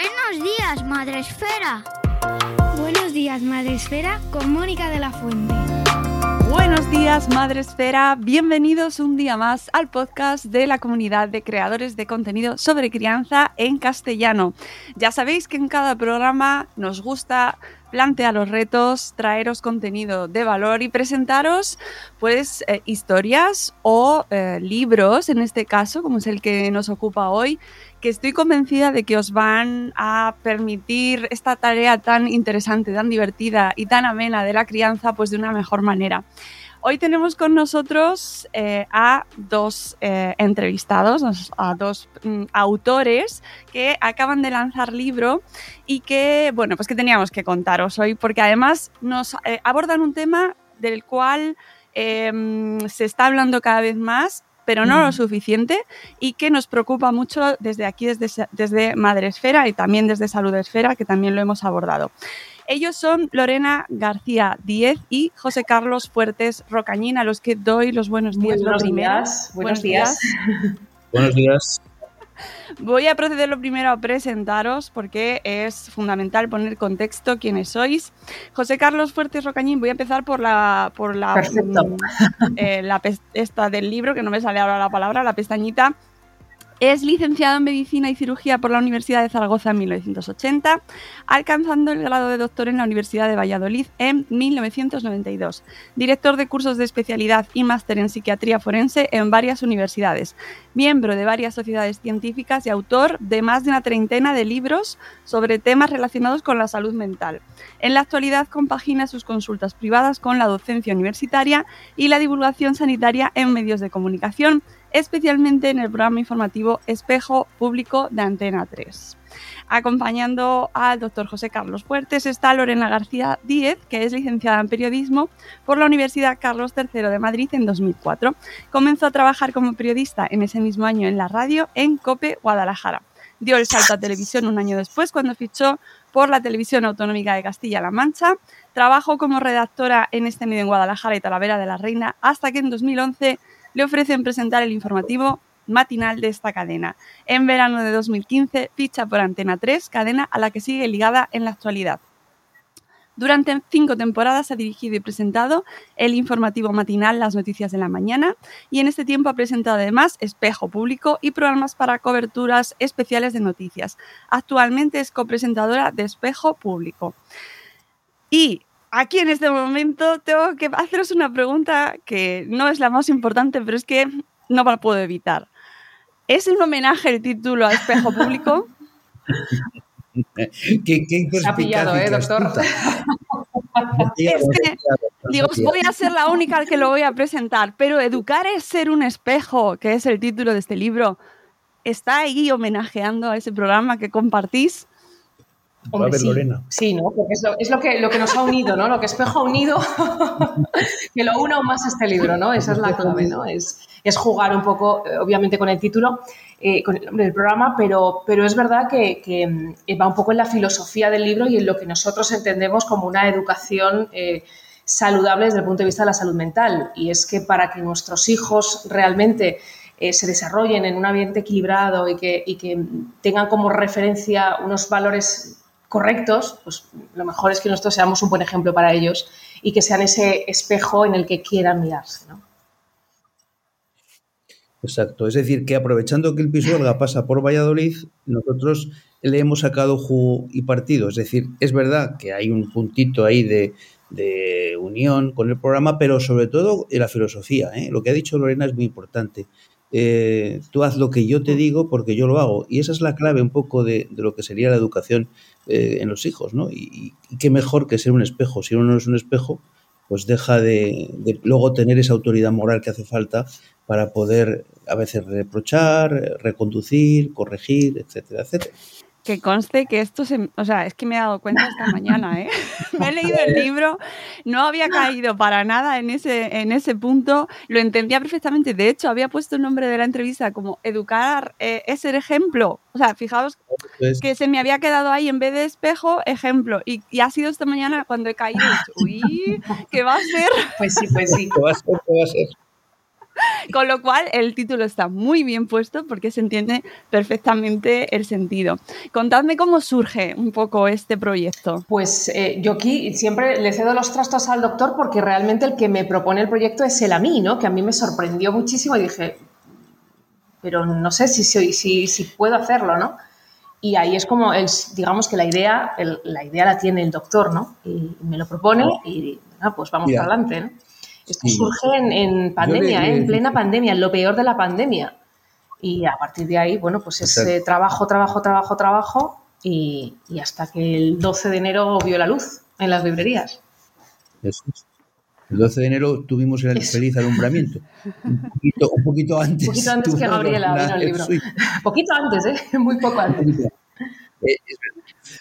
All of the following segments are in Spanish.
Buenos días, Madre Esfera. Buenos días, Madre Esfera, con Mónica de la Fuente. Buenos días, Madre Esfera. Bienvenidos un día más al podcast de la comunidad de creadores de contenido sobre crianza en castellano. Ya sabéis que en cada programa nos gusta plantear los retos, traeros contenido de valor y presentaros pues eh, historias o eh, libros, en este caso, como es el que nos ocupa hoy, que estoy convencida de que os van a permitir esta tarea tan interesante, tan divertida y tan amena de la crianza, pues de una mejor manera. Hoy tenemos con nosotros eh, a dos eh, entrevistados, a dos mm, autores que acaban de lanzar libro y que, bueno, pues que teníamos que contaros hoy, porque además nos eh, abordan un tema del cual em, se está hablando cada vez más pero no lo suficiente y que nos preocupa mucho desde aquí, desde, desde Madre Esfera y también desde Salud Esfera, que también lo hemos abordado. Ellos son Lorena García Díez y José Carlos Fuertes Rocañín, a los que doy los buenos días. buenos días. Buenos, días. Buenos días. Voy a proceder lo primero a presentaros porque es fundamental poner contexto quiénes sois. José Carlos Fuertes Rocañín, voy a empezar por la por la, Perfecto. eh, la esta del libro, que no me sale ahora la palabra, la pestañita. Es licenciado en Medicina y Cirugía por la Universidad de Zaragoza en 1980, alcanzando el grado de doctor en la Universidad de Valladolid en 1992. Director de cursos de especialidad y máster en Psiquiatría Forense en varias universidades. Miembro de varias sociedades científicas y autor de más de una treintena de libros sobre temas relacionados con la salud mental. En la actualidad compagina sus consultas privadas con la docencia universitaria y la divulgación sanitaria en medios de comunicación especialmente en el programa informativo Espejo Público de Antena 3. Acompañando al doctor José Carlos Fuertes está Lorena García Díez, que es licenciada en periodismo por la Universidad Carlos III de Madrid en 2004. Comenzó a trabajar como periodista en ese mismo año en la radio en COPE Guadalajara. Dio el salto a televisión un año después cuando fichó por la Televisión Autonómica de Castilla-La Mancha. Trabajó como redactora en este medio en Guadalajara y Talavera de la Reina hasta que en 2011 le ofrecen presentar el informativo matinal de esta cadena. En verano de 2015 ficha por Antena 3, cadena a la que sigue ligada en la actualidad. Durante cinco temporadas ha dirigido y presentado el informativo matinal Las Noticias de la Mañana y en este tiempo ha presentado además Espejo Público y programas para coberturas especiales de noticias. Actualmente es copresentadora de Espejo Público. Y aquí en este momento tengo que haceros una pregunta que no es la más importante, pero es que no la puedo evitar. ¿Es un homenaje el título a Espejo Público? ¿Qué, qué Se ha pillado, ¿eh, doctor? es que, digo, voy a ser la única al que lo voy a presentar, pero Educar es ser un espejo, que es el título de este libro, ¿está ahí homenajeando a ese programa que compartís? Hombre, ver, sí. Lorena. Sí, ¿no? Porque es, lo, es lo, que, lo que nos ha unido, ¿no? Lo que Espejo ha unido, que lo una aún más este libro, ¿no? Esa es la clave, ¿no? Es, es jugar un poco, eh, obviamente, con el título, eh, con el nombre del programa, pero, pero es verdad que, que, va un poco en la filosofía del libro y en lo que nosotros entendemos como una educación eh, saludable desde el punto de vista de la salud mental. Y es que para que nuestros hijos realmente eh, se desarrollen en un ambiente equilibrado y que, y que tengan como referencia unos valores correctos, pues lo mejor es que nosotros seamos un buen ejemplo para ellos y que sean ese espejo en el que quieran mirarse. ¿no? Exacto, es decir, que aprovechando que el Pisuerga pasa por Valladolid, nosotros le hemos sacado jugo y partido. Es decir, es verdad que hay un puntito ahí de, de unión con el programa, pero sobre todo en la filosofía. ¿eh? Lo que ha dicho Lorena es muy importante. Eh, tú haz lo que yo te digo porque yo lo hago. Y esa es la clave un poco de, de lo que sería la educación eh, en los hijos, ¿no? Y, y, qué mejor que ser un espejo. Si uno no es un espejo, pues deja de, de, luego tener esa autoridad moral que hace falta para poder a veces reprochar, reconducir, corregir, etcétera, etcétera. Que conste que esto se, o sea, es que me he dado cuenta esta mañana, ¿eh? me he leído el libro, no había caído para nada en ese, en ese punto, lo entendía perfectamente. De hecho, había puesto el nombre de la entrevista como educar eh, es ser ejemplo. O sea, fijaos pues, que se me había quedado ahí en vez de espejo, ejemplo. Y, y ha sido esta mañana cuando he caído. Uy, ¿qué va a ser? Pues sí, pues sí. ¿Qué va a ser? ¿Qué va a ser? Con lo cual, el título está muy bien puesto porque se entiende perfectamente el sentido. Contadme cómo surge un poco este proyecto. Pues eh, yo aquí siempre le cedo los trastos al doctor porque realmente el que me propone el proyecto es él a mí, ¿no? Que a mí me sorprendió muchísimo y dije, pero no sé si, si, si puedo hacerlo, ¿no? Y ahí es como, el, digamos que la idea, la idea la tiene el doctor, ¿no? Y me lo propone y ah, pues vamos para adelante, ¿no? Esto surge en, pandemia, ¿eh? en plena pandemia, en lo peor de la pandemia. Y a partir de ahí, bueno, pues es eh, trabajo, trabajo, trabajo, trabajo y, hasta que el 12 de enero vio la luz en las librerías. El 12 de enero tuvimos el feliz alumbramiento. Un poquito, un poquito antes. Un poquito antes que Gabriela vino el libro. poquito antes, ¿eh? Muy poco antes. Eh,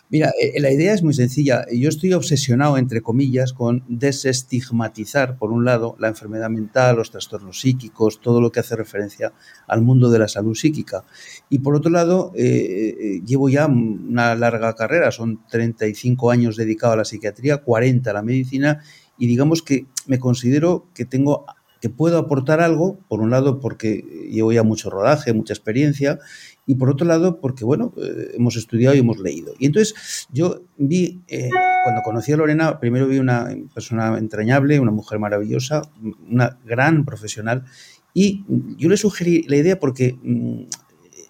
Mira, eh, la idea es muy sencilla. Yo estoy obsesionado, entre comillas, con desestigmatizar, por un lado, la enfermedad mental, los trastornos psíquicos, todo lo que hace referencia al mundo de la salud psíquica. Y por otro lado, eh, llevo ya una larga carrera, son 35 años dedicado a la psiquiatría, 40 a la medicina, y digamos que me considero que tengo que puedo aportar algo, por un lado porque llevo ya mucho rodaje, mucha experiencia, y por otro lado porque, bueno, eh, hemos estudiado y hemos leído. Y entonces yo vi, eh, cuando conocí a Lorena, primero vi una persona entrañable, una mujer maravillosa, una gran profesional, y yo le sugerí la idea porque mm,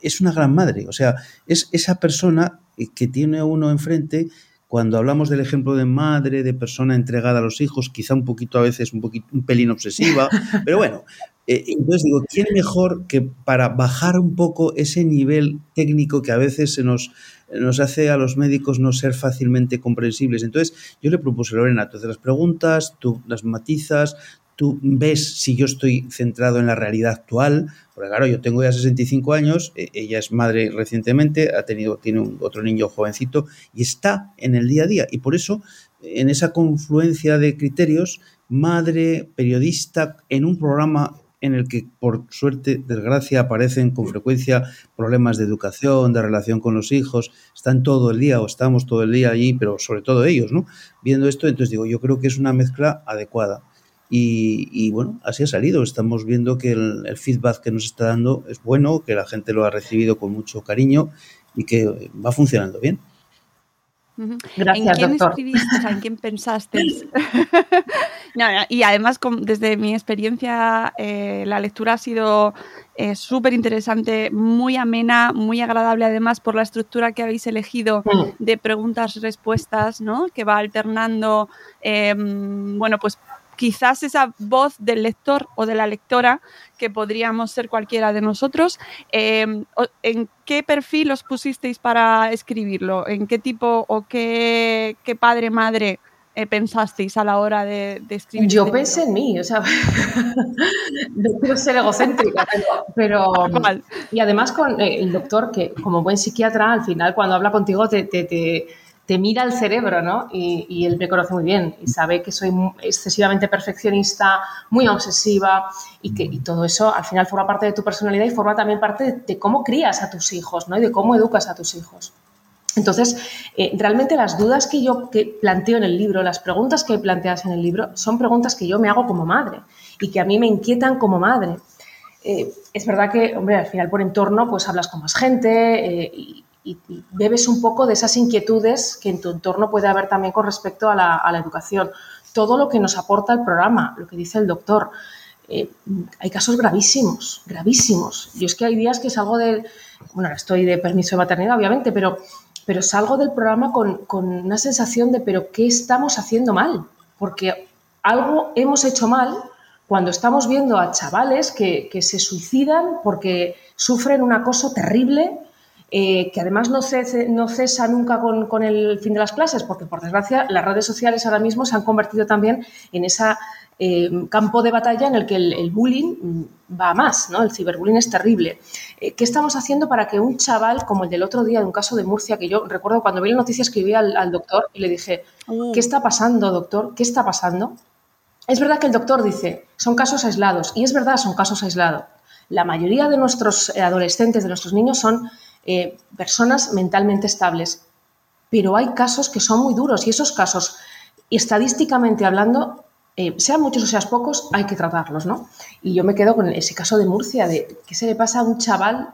es una gran madre, o sea, es esa persona que tiene uno enfrente cuando hablamos del ejemplo de madre, de persona entregada a los hijos, quizá un poquito a veces un, poquito, un pelín obsesiva, pero bueno, eh, entonces digo, ¿quién mejor que para bajar un poco ese nivel técnico que a veces se nos, nos hace a los médicos no ser fácilmente comprensibles? Entonces yo le propuse, Lorena, entonces las preguntas, tú las matizas, tú ves si yo estoy centrado en la realidad actual, porque claro, yo tengo ya 65 años, e, ella es madre recientemente, ha tenido, tiene otro niño jovencito y está en el día a día. Y por eso, en esa confluencia de criterios, madre, periodista, en un programa en el que, por suerte, desgracia, aparecen con frecuencia problemas de educación, de relación con los hijos, están todo el día o estamos todo el día allí, pero sobre todo ellos, ¿no? Viendo esto, entonces digo, yo creo que es una mezcla adecuada. Y, bueno, así ha salido. Estamos viendo que el, feedback que nos está dando es bueno, que la gente lo ha recibido con mucho cariño y que va funcionando bien. Gracias, ¿En quién doctor. escribiste? ¿En quién pensaste? y además, desde mi experiencia, eh, la lectura ha sido eh, súper interesante, muy amena, muy agradable, además, por la estructura que habéis elegido mm. de preguntas-respuestas, ¿no? Que va alternando, em, bueno, pues quizás esa voz del lector o de la lectora, que podríamos ser cualquiera de nosotros, em, ¿en qué perfil os pusisteis para escribirlo? ¿En qué tipo o qué, padre, madre eh, pensasteis a la hora de, escribir? Yo pensé en mí, o sea, no quiero ser egocéntrica, pero... y además con eh, el doctor, que como buen psiquiatra, al final cuando habla contigo te te mira el cerebro, ¿no? Y, él me conoce muy bien y sabe que soy excesivamente perfeccionista, muy obsesiva y que todo eso al final forma parte de tu personalidad y forma también parte de, cómo crías a tus hijos, ¿no? Y de cómo educas a tus hijos. Entonces, eh, realmente las dudas que yo planteo en el libro, las preguntas que planteas en el libro, son preguntas que yo me hago como madre y que a mí me inquietan como madre. Eh, es verdad que, hombre, al final por entorno, pues hablas con más gente eh, y, bebes un poco de esas inquietudes que en tu entorno puede haber también con respecto a la, educación. Todo lo que nos aporta el programa, lo que dice el doctor. Hay casos gravísimos, gravísimos. Yo es que hay días que salgo de, bueno, estoy de permiso de maternidad, obviamente, pero, pero salgo del programa con, una sensación de, pero ¿qué estamos haciendo mal? Porque algo hemos hecho mal cuando estamos viendo a chavales que, que se suicidan porque sufren un acoso terrible eh, que además no, cesa nunca con, el fin de las clases, porque por desgracia las redes sociales ahora mismo se han convertido también en ese eh, campo de batalla en el que el, bullying mm, va más, ¿no? El ciberbullying es terrible. Eh, ¿Qué estamos haciendo para que un chaval, como el del otro día de un caso de Murcia, que yo recuerdo cuando vi la noticia escribí al, doctor y le dije, mm. ¿qué está pasando, doctor? ¿Qué está pasando? Es verdad que el doctor dice, son casos aislados, y es verdad, son casos aislados. La mayoría de nuestros adolescentes, de nuestros niños, son eh, personas mentalmente estables. Pero hay casos que son muy duros y esos casos, estadísticamente hablando, eh, sean muchos o sean pocos, hay que tratarlos, ¿no? Y yo me quedo con ese caso de Murcia, de qué se le pasa a un chaval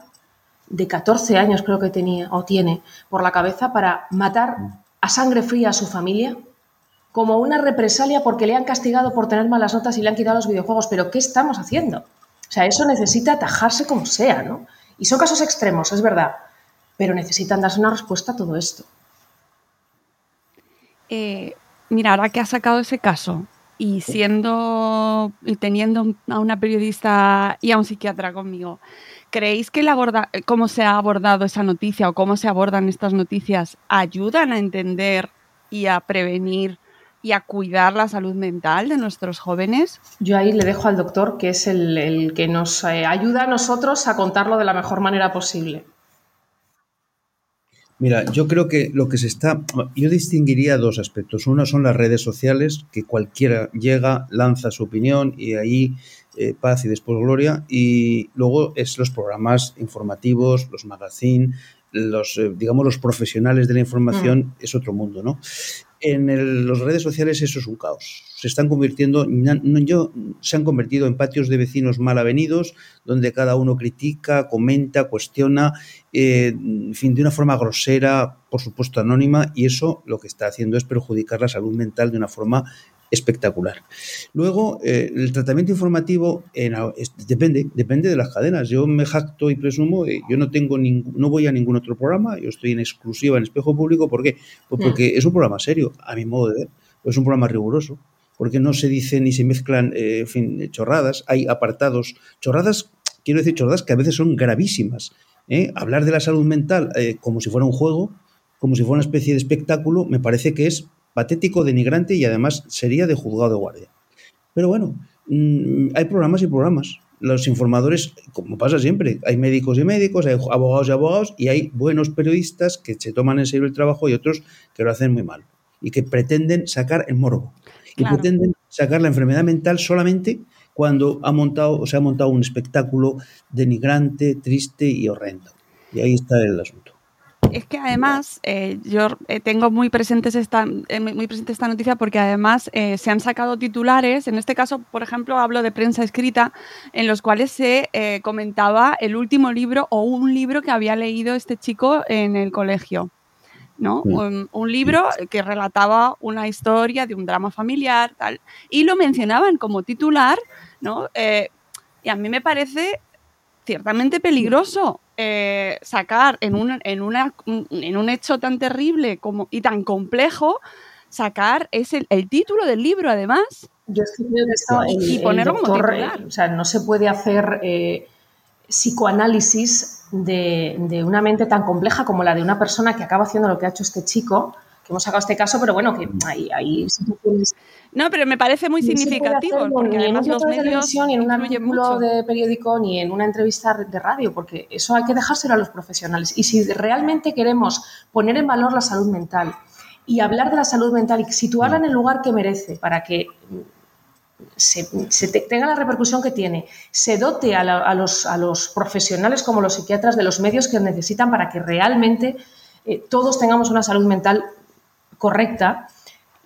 de 14 años, creo que tenía o tiene, por la cabeza para matar a sangre fría a su familia como una represalia porque le han castigado por tener malas notas y le han quitado los videojuegos. Pero ¿qué estamos haciendo? O sea, eso necesita atajarse como sea, ¿no? Y son casos extremos, es verdad, pero necesitan darse una respuesta a todo esto. Eh, mira, ahora que has sacado ese caso y siendo y teniendo a una periodista y a un psiquiatra conmigo, ¿creéis que aborda, cómo se ha abordado esa noticia o cómo se abordan estas noticias ayudan a entender y a prevenir y a cuidar la salud mental de nuestros jóvenes? Yo ahí le dejo al doctor, que es el, que nos eh, ayuda a nosotros a contarlo de la mejor manera posible. Mira, yo creo que lo que se está. Yo distinguiría dos aspectos. Uno son las redes sociales, que cualquiera llega, lanza su opinión y ahí eh, paz y después gloria. Y luego es los programas informativos, los magazines, los, eh, digamos, los profesionales de la información, mm. es otro mundo, ¿no? En las redes sociales eso es un caos. Se están convirtiendo, yo, se han convertido en patios de vecinos mal avenidos, donde cada uno critica, comenta, cuestiona, eh, en fin, de una forma grosera, por supuesto anónima, y eso lo que está haciendo es perjudicar la salud mental de una forma espectacular. Luego, eh, el tratamiento informativo depende, depende de las cadenas. Yo me jacto y presumo, yo no tengo no voy a ningún otro programa, yo estoy en exclusiva en espejo público, ¿por qué? Pues porque es un programa serio, a mi modo de ver, es un programa riguroso, porque no se dicen ni se mezclan, eh, en fin, chorradas, hay apartados, chorradas, quiero decir chorradas que a veces son gravísimas. ¿eh? Hablar de la salud mental como si fuera un juego, como si fuera una especie de espectáculo, me parece que es patético, denigrante y además sería de juzgado de guardia. Pero bueno, mm, hay programas y programas. Los informadores, como pasa siempre, hay médicos y médicos, hay abogados y abogados y hay buenos periodistas que se toman en serio el trabajo y otros que lo hacen muy mal y que pretenden sacar el morbo y pretenden sacar la enfermedad mental solamente cuando ha montado o se ha montado un espectáculo denigrante, triste y horrendo. Y ahí está el asunto es que además eh, yo eh, tengo muy, presentes esta, eh, muy presente esta noticia porque además se han sacado titulares, en este caso, por ejemplo, hablo de prensa escrita, en los cuales se comentaba el último libro o un libro que había leído este chico en el colegio. ¿no? Un, un, libro que relataba una historia de un drama familiar, tal, y lo mencionaban como titular, ¿no? y a mí me parece ciertamente peligroso eh, sacar en un, en, una, en un hecho tan terrible como, y tan complejo, sacar es el, título del libro, además. Yo y, ponerlo como titular. O sea, no se puede hacer eh, psicoanálisis de, de, una mente tan compleja como la de una persona que acaba haciendo lo que ha hecho este chico, que hemos sacado este caso, pero bueno, que hay, hay no, pero me parece muy significativo. porque ni en un de televisión, ni en un artículo de periódico, ni en una entrevista de radio, porque eso hay que dejárselo a los profesionales. Y si realmente queremos poner en valor la salud mental y hablar de la salud mental y situarla en el lugar que merece para que se, tenga la repercusión que tiene, se dote a, los, a, los, profesionales como los psiquiatras de los medios que necesitan para que realmente eh, todos tengamos una salud mental correcta,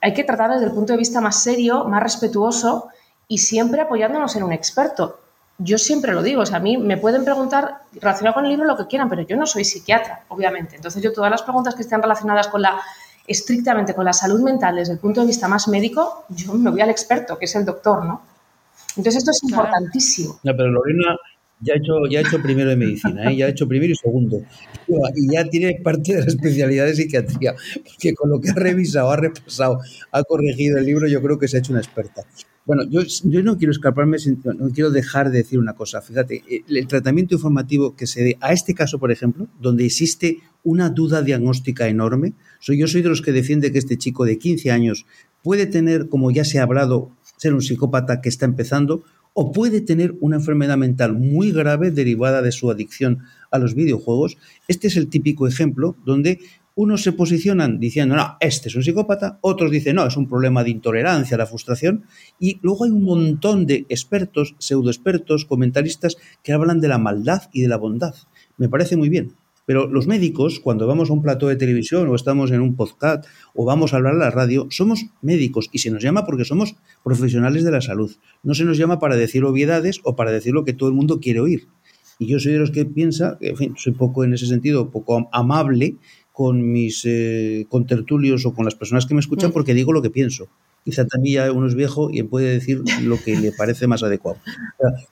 hay que tratar desde el punto de vista más serio, más respetuoso y siempre apoyándonos en un experto. Yo siempre lo digo, o sea, a mí me pueden preguntar relacionado con el libro lo que quieran, pero yo no soy psiquiatra, obviamente. Entonces yo todas las preguntas que estén relacionadas con la estrictamente con la salud mental desde el punto de vista más médico, yo me voy al experto, que es el doctor, ¿no? Entonces esto es importantísimo. No, pero Lorena, ya ha hecho, ya hecho primero de medicina, ¿eh? ya ha hecho primero y segundo. Y ya tiene parte de la especialidad de psiquiatría, porque con lo que ha revisado, ha repasado, ha corregido el libro, yo creo que se ha hecho una experta. Bueno, yo, yo no quiero escaparme, no quiero dejar de decir una cosa. Fíjate, el tratamiento informativo que se dé a este caso, por ejemplo, donde existe una duda diagnóstica enorme, soy, yo soy de los que defiende que este chico de 15 años puede tener, como ya se ha hablado, ser un psicópata que está empezando, o puede tener una enfermedad mental muy grave derivada de su adicción a los videojuegos. Este es el típico ejemplo donde unos se posicionan diciendo, no, este es un psicópata, otros dicen, no, es un problema de intolerancia la frustración, y luego hay un montón de expertos, pseudoexpertos, comentaristas que hablan de la maldad y de la bondad. Me parece muy bien, Pero los médicos, cuando vamos a un plato de televisión o estamos en un podcast o vamos a hablar a la radio, somos médicos y se nos llama porque somos profesionales de la salud. No se nos llama para decir obviedades o para decir lo que todo el mundo quiere oír. Y yo soy de los que piensa, en fin, soy poco en ese sentido, poco amable con mis eh, contertulios o con las personas que me escuchan mm. porque digo lo que pienso quizá también ya uno es viejo y puede decir lo que le parece más adecuado.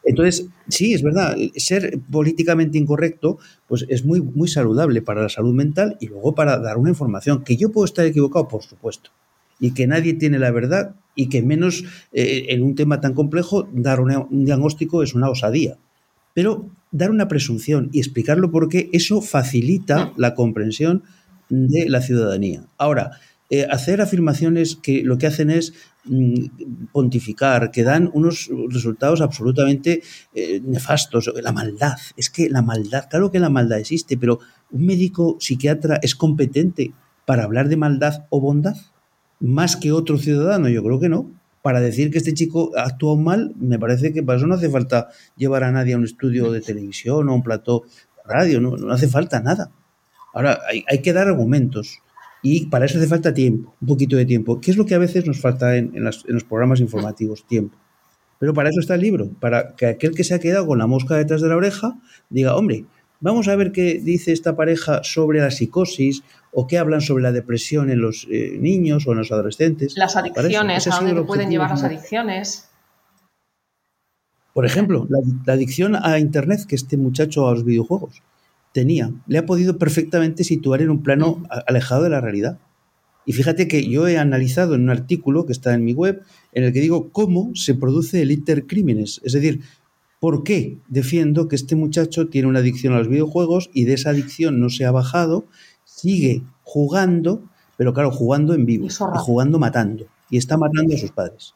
Entonces, sí, es verdad, ser políticamente incorrecto pues es muy, muy saludable para la salud mental y luego para dar una información. Que yo puedo estar equivocado, por supuesto, y que nadie tiene la verdad y que menos eh, en un tema tan complejo dar un diagnóstico es una osadía. Pero dar una presunción y explicarlo porque eso facilita la comprensión de la ciudadanía. Ahora, eh, hacer afirmaciones que lo que hacen es mm, pontificar, que dan unos resultados absolutamente eh, nefastos. La maldad, es que la maldad, claro que la maldad existe, pero ¿un médico psiquiatra es competente para hablar de maldad o bondad? Más que otro ciudadano, yo creo que no. Para decir que este chico ha actuado mal, me parece que para eso no hace falta llevar a nadie a un estudio de televisión o a un plató de radio, no, no hace falta nada. Ahora, hay, hay que dar argumentos y para eso hace falta tiempo, un poquito de tiempo. ¿Qué es lo que a veces nos falta en, los programas informativos? Tiempo. Pero para eso está el libro, para que aquel que se ha quedado con la mosca detrás de la oreja diga, hombre, vamos a ver qué dice esta pareja sobre la psicosis o qué hablan sobre la depresión en los eh, niños o en los adolescentes. Las adicciones, a dónde pueden llevar las adicciones. Por ejemplo, la, adicción a Internet que este muchacho a los videojuegos tenía, le ha podido perfectamente situar en un plano alejado de la realidad. Y fíjate que yo he analizado en un artículo que está en mi web, en el que digo cómo se produce el intercrímenes, es decir, por qué defiendo que este muchacho tiene una adicción a los videojuegos y de esa adicción no se ha bajado, sigue jugando, pero claro, jugando en vivo, y jugando matando, y está matando a sus padres.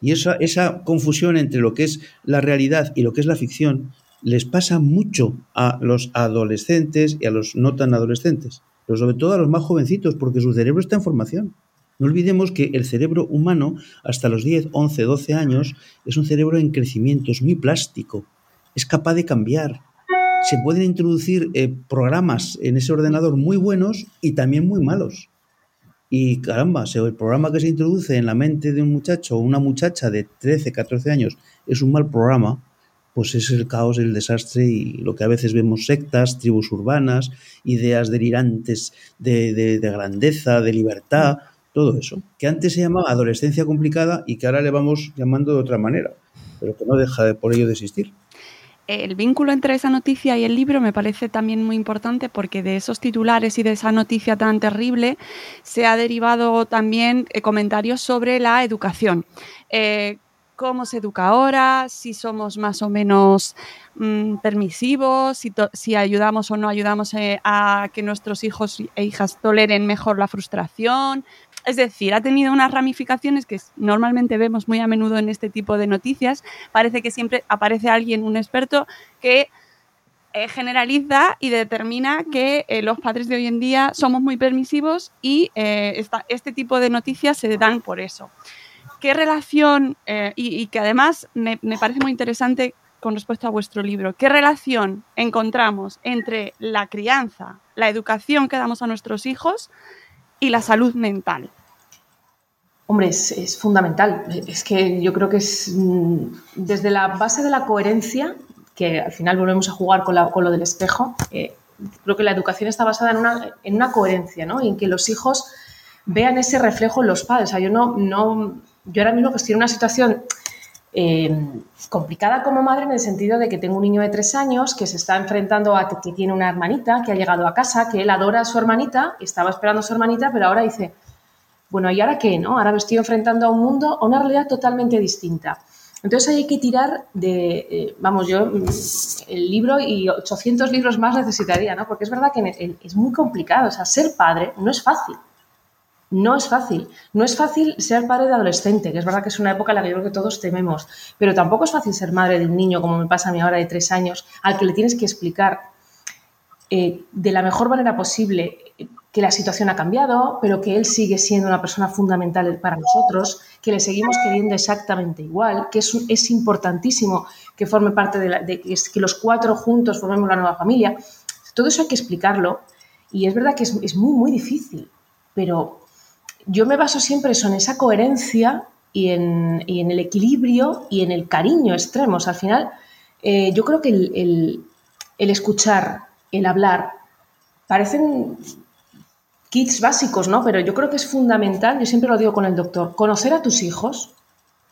Y esa, esa confusión entre lo que es la realidad y lo que es la ficción les pasa mucho a los adolescentes y a los no tan adolescentes, pero sobre todo a los más jovencitos, porque su cerebro está en formación. No olvidemos que el cerebro humano, hasta los 10, 11, 12 años, es un cerebro en crecimiento, es muy plástico, es capaz de cambiar. Se pueden introducir eh, programas en ese ordenador muy buenos y también muy malos. Y caramba, el programa que se introduce en la mente de un muchacho o una muchacha de 13, 14 años es un mal programa, pues es el caos, el desastre y lo que a veces vemos sectas, tribus urbanas, ideas delirantes de, grandeza, de libertad, todo eso, que antes se llamaba adolescencia complicada y que ahora le vamos llamando de otra manera, pero que no deja de, por ello de existir. El vínculo entre esa noticia y el libro me parece también muy importante porque de esos titulares y de esa noticia tan terrible se ha derivado también eh, comentarios sobre la educación. Eh, cómo se educa ahora, si somos más o menos mm, permisivos, si, ayudamos o no ayudamos eh, a que nuestros hijos e hijas toleren mejor la frustración. Es decir, ha tenido unas ramificaciones que normalmente vemos muy a menudo en este tipo de noticias. Parece que siempre aparece alguien, un experto, que eh, generaliza y determina que eh, los padres de hoy en día somos muy permisivos y este tipo de noticias se dan por eso. ¿Qué relación, eh, y, que además me, parece muy interesante con respecto a vuestro libro, qué relación encontramos entre la crianza, la educación que damos a nuestros hijos y la salud mental? Hombre, es, fundamental. Es que yo creo que es mm, desde la base de la coherencia, que al final volvemos a jugar con, lo del espejo, eh, creo que la educación está basada en una, en una coherencia, ¿no? Y en que los hijos vean ese reflejo en los padres. O sea, yo no, no, yo ahora mismo pues tiene una situación eh, complicada como madre en el sentido de que tengo un niño de tres años que se está enfrentando a que tiene una hermanita que ha llegado a casa, que él adora a su hermanita, estaba esperando a su hermanita, pero ahora dice, bueno, ¿y ahora qué? No? Ahora me estoy enfrentando a un mundo, a una realidad totalmente distinta. Entonces hay que tirar de, eh, vamos, yo mm, el libro y 800 libros más necesitaría, ¿no? Porque es verdad que es muy complicado, o sea, ser padre no es fácil. No es fácil. No es fácil ser padre de adolescente, que es verdad que es una época en la que yo creo que todos tememos, pero tampoco es fácil ser madre de un niño, como me pasa a mí ahora de tres años, al que le tienes que explicar eh, de la mejor manera posible que la situación ha cambiado, pero que él sigue siendo una persona fundamental para nosotros, que le seguimos queriendo exactamente igual, que es, es importantísimo que forme parte de, la, de que los cuatro juntos formemos la nueva familia. Todo eso hay que explicarlo y es verdad que es, muy, muy difícil, pero yo me baso siempre eso, en esa coherencia y en, el equilibrio y en el cariño extremos. Al final, eh, yo creo que el, escuchar, el hablar, parecen kits básicos, ¿no? Pero yo creo que es fundamental, yo siempre lo digo con el doctor, conocer a tus hijos.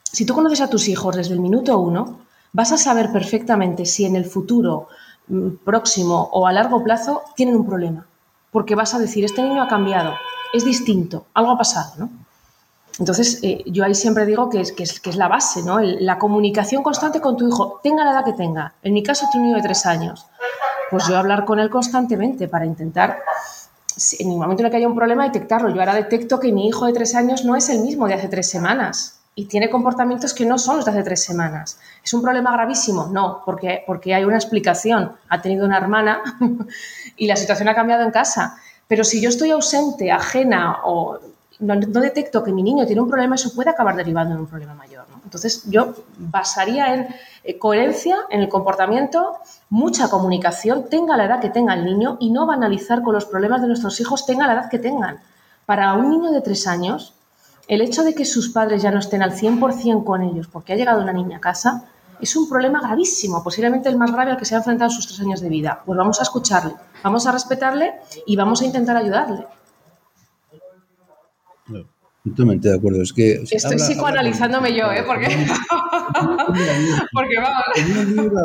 Si tú conoces a tus hijos desde el minuto uno, vas a saber perfectamente si en el futuro mm, próximo o a largo plazo tienen un problema. Porque vas a decir, este niño ha cambiado, es distinto, algo ha pasado, ¿no? Entonces, eh, yo ahí siempre digo que es, que es, la base, ¿no? la comunicación constante con tu hijo, tenga la edad que tenga. En mi caso, tu niño de tres años. Pues yo hablar con él constantemente para intentar, en el momento en el que haya un problema, detectarlo. Yo ahora detecto que mi hijo de tres años no es el mismo de hace tres semanas y tiene comportamientos que no son los de hace tres semanas. ¿Es un problema gravísimo? No, porque, porque hay una explicación. Ha tenido una hermana y la situación ha cambiado en casa. Pero si yo estoy ausente, ajena o no, detecto que mi niño tiene un problema, eso puede acabar derivando en un problema mayor. Entonces, yo basaría en eh, coherencia en el comportamiento, mucha comunicación, tenga la edad que tenga el niño y no banalizar con los problemas de nuestros hijos, tenga la edad que tengan. Para un niño de tres años, el hecho de que sus padres ya no estén al 100% con ellos porque ha llegado una niña a casa es un problema gravísimo, posiblemente el más grave al que se ha enfrentado en sus tres años de vida. Pues vamos a escucharle, vamos a respetarle y vamos a intentar ayudarle. Totalmente de acuerdo. Es que, Estoy psicoanalizándome yo, ¿eh? Porque, porque vamos.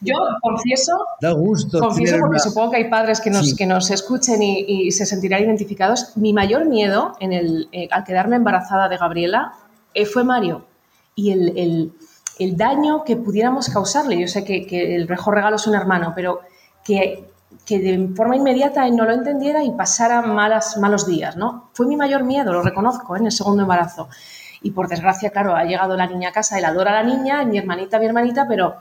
Yo confieso. Da gusto. Confieso porque supongo que hay padres que nos, que nos escuchen y, se sentirán identificados. Mi mayor miedo en el, eh, al quedarme embarazada de Gabriela eh, fue Mario. Y el, el, el, daño que pudiéramos causarle. Yo sé que, el mejor regalo es un hermano, pero que que de forma inmediata él no lo entendiera y pasara malos días, ¿no? Fue mi mayor miedo, lo reconozco, ¿eh? en el segundo embarazo. Y por desgracia, claro, ha llegado la niña a casa, él adora a la niña, mi hermanita, mi hermanita, pero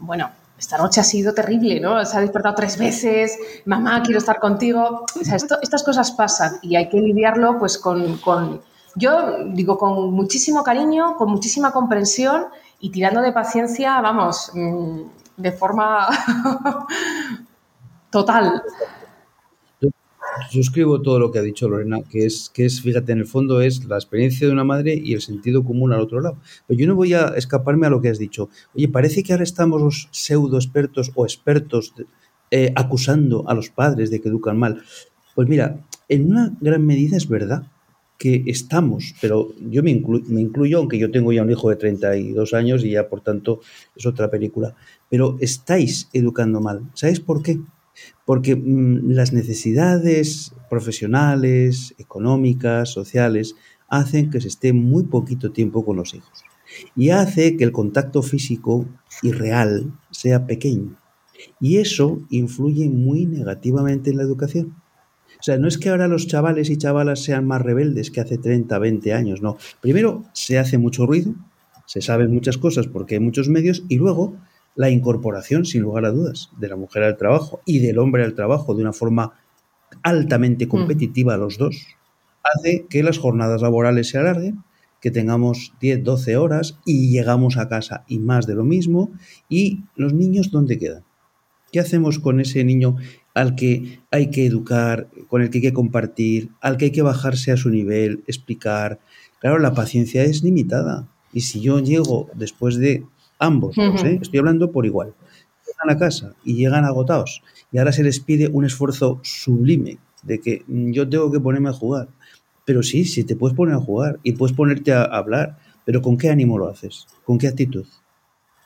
bueno, esta noche ha sido terrible, ¿no? Se ha despertado tres veces, mamá, quiero estar contigo. O sea, estas cosas pasan y hay que lidiarlo pues con, yo digo, con muchísimo cariño, con muchísima comprensión y tirando de paciencia, vamos, mm, de forma total. Yo suscribo todo lo que ha dicho Lorena, que es, que es, fíjate, en el fondo es la experiencia de una madre y el sentido común al otro lado. Pero yo no voy a escaparme a lo que has dicho. Oye, parece que ahora estamos los pseudo expertos o expertos eh, acusando a los padres de que educan mal. Pues mira, en una gran medida es verdad que estamos, pero yo me, me, incluyo, aunque yo tengo ya un hijo de 32 años y ya por tanto es otra película, pero estáis educando mal. ¿Sabes por qué? porque mm, las necesidades profesionales, económicas, sociales, hacen que se esté muy poquito tiempo con los hijos. Y hace que el contacto físico y real sea pequeño. Y eso influye muy negativamente en la educación. O sea, no es que ahora los chavales y chavalas sean más rebeldes que hace 30, 20 años, no. Primero, se hace mucho ruido, se saben muchas cosas porque hay muchos medios y luego la incorporación, sin lugar a dudas, de la mujer al trabajo y del hombre al trabajo de una forma altamente mm. competitiva a los dos, hace que las jornadas laborales se alarguen, que tengamos 10, 12 horas y llegamos a casa y más de lo mismo. ¿Y los niños dónde quedan? ¿Qué hacemos con ese niño al que hay que educar, con el que hay que compartir, al que hay que bajarse a su nivel, explicar? Claro, la paciencia es limitada. Y si yo llego después de ambos, ¿eh? estoy hablando por igual. Llegan a casa y llegan agotados y ahora se les pide un esfuerzo sublime de que mm, yo tengo que ponerme a jugar. Pero sí, sí te puedes poner a jugar y puedes ponerte a hablar, pero ¿con qué ánimo lo haces? ¿Con qué actitud?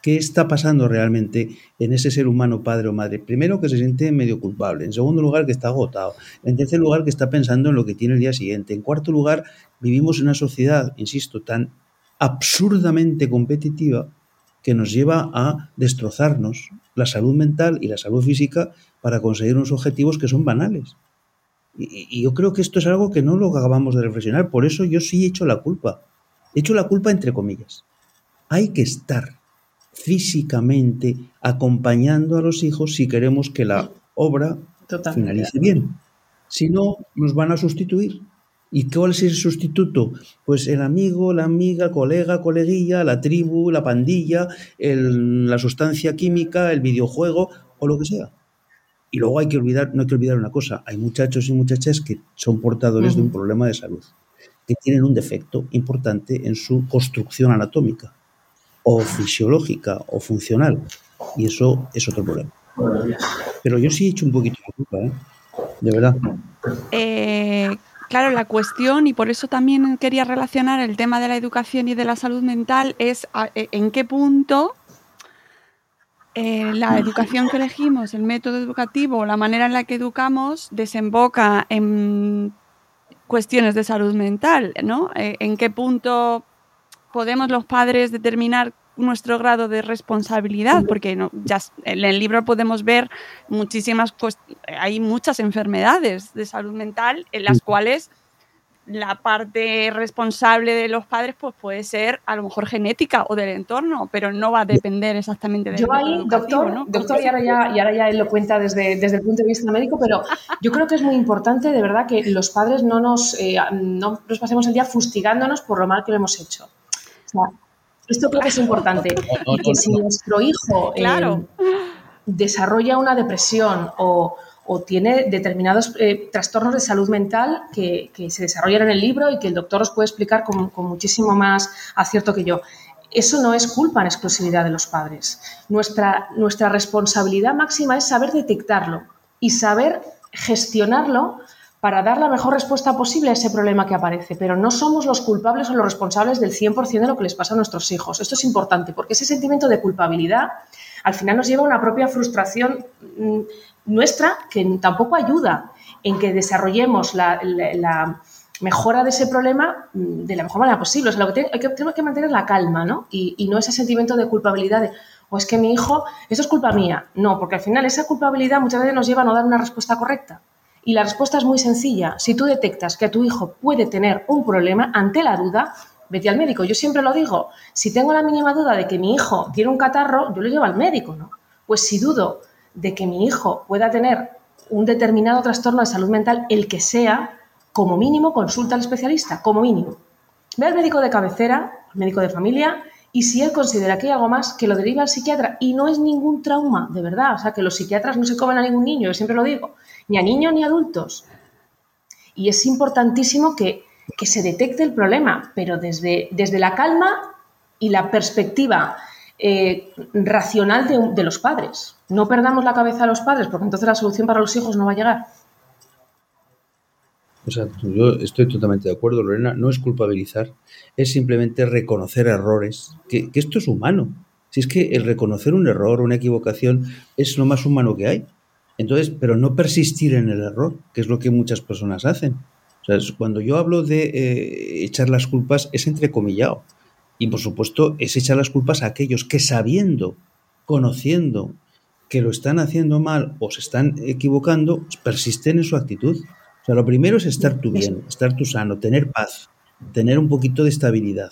¿Qué está pasando realmente en ese ser humano, padre o madre? Primero, que se siente medio culpable. En segundo lugar, que está agotado. En tercer lugar, que está pensando en lo que tiene el día siguiente. En cuarto lugar, vivimos en una sociedad, insisto, tan absurdamente competitiva que nos lleva a destrozarnos la salud mental y la salud física para conseguir unos objetivos que son banales. Y, yo creo que esto es algo que no lo acabamos de reflexionar. Por eso yo sí he hecho la culpa. He hecho la culpa entre comillas. Hay que estar físicamente acompañando a los hijos si queremos que la obra finalice bien. Si no, nos van a sustituir. ¿Y cuál es el sustituto? Pues el amigo, la amiga, colega, coleguilla, la tribu, la pandilla, la sustancia química, el videojuego o lo que sea. Y luego hay que olvidar, no hay que olvidar una cosa, hay muchachos y muchachas que son portadores de un problema de salud, que tienen un defecto importante en su construcción anatómica, o fisiológica, o funcional. Y eso es otro problema. Pero yo sí he hecho un poquito de culpa, ¿eh? De verdad. Eh, claro, la cuestión, y por eso también quería relacionar el tema de la educación y de la salud mental, es e, en qué punto eh, la educación que elegimos, el método educativo, la manera en la que educamos, desemboca en cuestiones de salud mental, ¿no? Eh, en qué punto podemos los padres determinar nuestro grado de responsabilidad, porque no, ya en el libro podemos ver muchísimas, hay muchas enfermedades de salud mental en las cuales la parte responsable de los padres pues puede ser a lo mejor genética o del entorno, pero no va a depender exactamente de Yo ahí, doctor, doctor y, ahora ya, y ahora ya él lo cuenta desde, desde el punto de vista médico, pero yo creo que es muy importante de verdad que los padres no nos, eh, no nos pasemos el día fustigándonos por lo mal que lo hemos hecho. Esto creo que es importante. Y que si nuestro hijo eh, desarrolla una depresión o, tiene determinados eh, trastornos de salud mental que, se desarrollan en el libro y que el doctor os puede explicar con, muchísimo más acierto que yo. Eso no es culpa en exclusividad de los padres. Nuestra, nuestra responsabilidad máxima es saber detectarlo y saber gestionarlo para dar la mejor respuesta posible a ese problema que aparece, pero no somos los culpables o los responsables del 100% de lo que les pasa a nuestros hijos. Esto es importante porque ese sentimiento de culpabilidad al final nos lleva a una propia frustración mm, nuestra que tampoco ayuda en que desarrollemos la, mejora de ese problema mm, de la mejor manera posible. O sea, lo que, tenemos que mantener la calma, ¿no? Y, no ese sentimiento de culpabilidad de, o es que mi hijo, eso es culpa mía. No, porque al final esa culpabilidad muchas veces nos lleva a no dar una respuesta correcta. Y la respuesta es muy sencilla. Si tú detectas que tu hijo puede tener un problema, ante la duda, vete al médico. Yo siempre lo digo, si tengo la mínima duda de que mi hijo tiene un catarro, yo lo llevo al médico, ¿no? Pues si dudo de que mi hijo pueda tener un determinado trastorno de salud mental, el que sea, como mínimo consulta al especialista, como mínimo. Ve al médico de cabecera, al médico de familia, y si él considera que hay algo más, que lo deriva al psiquiatra. Y no es ningún trauma, de verdad. O sea, que los psiquiatras no se comen a ningún niño, yo siempre lo digo ni a niños ni a adultos. Y es importantísimo que, se detecte el problema, pero desde, desde la calma y la perspectiva eh, racional de, los padres. No perdamos la cabeza a los padres, porque entonces la solución para los hijos no va a llegar. Exacto, yo estoy totalmente de acuerdo, Lorena. No es culpabilizar, es simplemente reconocer errores, que, que esto es humano. Si es que el reconocer un error, una equivocación, es lo más humano que hay. Entonces, pero no persistir en el error, que es lo que muchas personas hacen. O sea, cuando yo hablo de eh, echar las culpas, es entrecomillado. Y por supuesto, es echar las culpas a aquellos que sabiendo, conociendo que lo están haciendo mal o se están equivocando, persisten en su actitud. O sea, lo primero es estar tú bien, estar tú sano, tener paz, tener un poquito de estabilidad